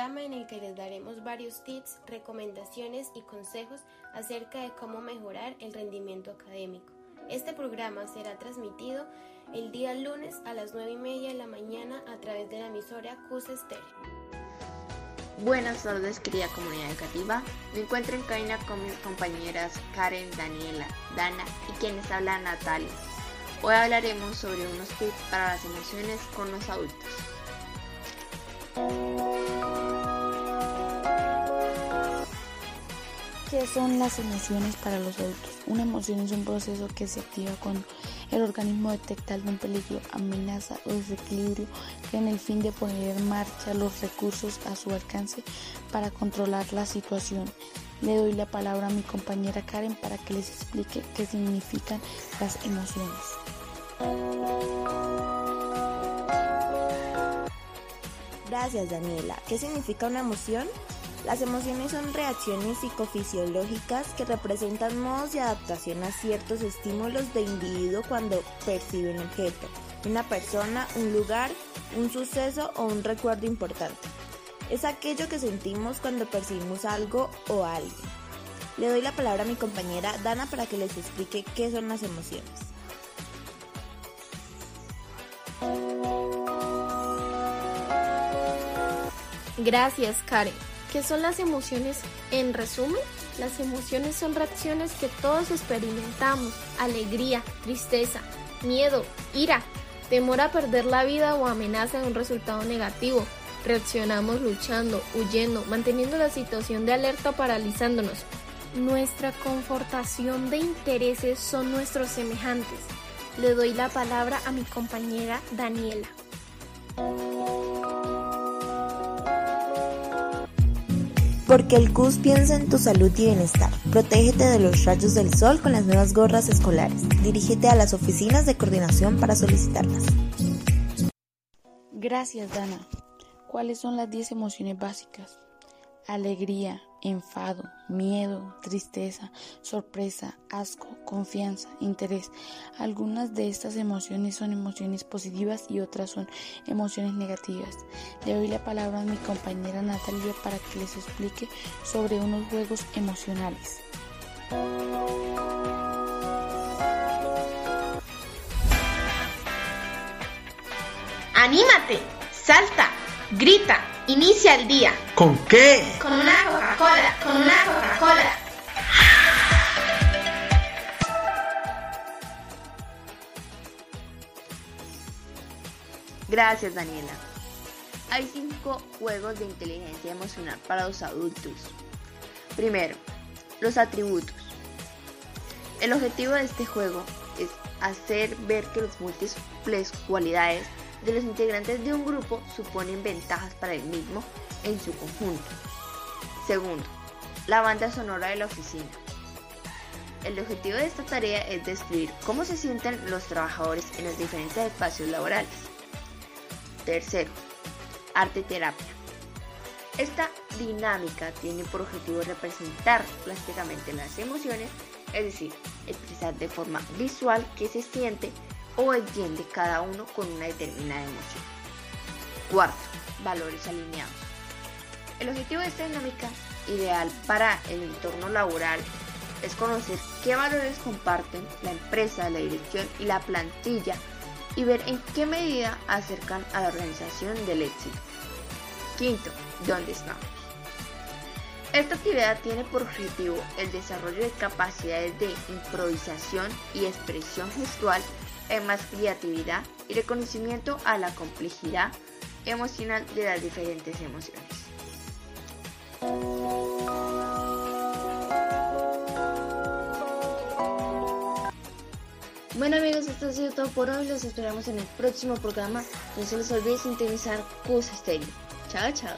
Programa en el que les daremos varios tips, recomendaciones y consejos acerca de cómo mejorar el rendimiento académico. Este programa será transmitido el día lunes a las 9 y media de la mañana a través de la emisora CUS Estéreo. Buenas tardes, querida comunidad educativa. Me encuentro en cabina con mis compañeras Karen, Daniela, Dana y quienes hablan Natalia. Hoy hablaremos sobre unos tips para las emociones con los adultos. ¿Qué son las emociones para los adultos? Una emoción es un proceso que se activa cuando el organismo detecta algún peligro, amenaza o desequilibrio en el fin de poner en marcha los recursos a su alcance para controlar la situación. Le doy la palabra a mi compañera Karen para que les explique qué significan las emociones. Gracias Daniela. ¿Qué significa una emoción? Las emociones son reacciones psicofisiológicas que representan modos de adaptación a ciertos estímulos de individuo cuando percibe un objeto, una persona, un lugar, un suceso o un recuerdo importante. Es aquello que sentimos cuando percibimos algo o alguien. Le doy la palabra a mi compañera Dana para que les explique qué son las emociones. Gracias, Karen. ¿Qué son las emociones? En resumen, las emociones son reacciones que todos experimentamos. Alegría, tristeza, miedo, ira, temor a perder la vida o amenaza de un resultado negativo. Reaccionamos luchando, huyendo, manteniendo la situación de alerta paralizándonos. Nuestra confortación de intereses son nuestros semejantes. Le doy la palabra a mi compañera Daniela. Porque el CUS piensa en tu salud y bienestar. Protégete de los rayos del sol con las nuevas gorras escolares. Dirígete a las oficinas de coordinación para solicitarlas. Gracias, Dana. ¿Cuáles son las 10 emociones básicas? Alegría, enfado, miedo, tristeza, sorpresa, asco, confianza, interés. Algunas de estas emociones son emociones positivas y otras son emociones negativas. Le doy la palabra a mi compañera Natalia para que les explique sobre unos juegos emocionales. ¡Anímate! ¡Salta! ¡Grita! Inicia el día. ¿Con qué? Con una Coca-Cola, con una Coca-Cola. Gracias, Daniela. Hay cinco juegos de inteligencia emocional para los adultos. Primero, los atributos. El objetivo de este juego es hacer ver que las múltiples cualidades de los integrantes de un grupo suponen ventajas para el mismo en su conjunto. Segundo, la banda sonora de la oficina. El objetivo de esta tarea es describir cómo se sienten los trabajadores en los diferentes espacios laborales. Tercero, arte terapia. Esta dinámica tiene por objetivo representar plásticamente las emociones, es decir, expresar de forma visual qué se siente o entiende cada uno con una determinada emoción. Cuarto, valores alineados. El objetivo de esta dinámica ideal para el entorno laboral es conocer qué valores comparten la empresa, la dirección y la plantilla y ver en qué medida acercan a la organización del éxito. Quinto, ¿dónde estamos? Esta actividad tiene por objetivo el desarrollo de capacidades de improvisación y expresión gestual en más creatividad y reconocimiento a la complejidad emocional de las diferentes emociones. Ha sido todo por hoy. Los esperamos en el próximo programa. No se les olvide sintonizar Cus Stereo. Chao, chao.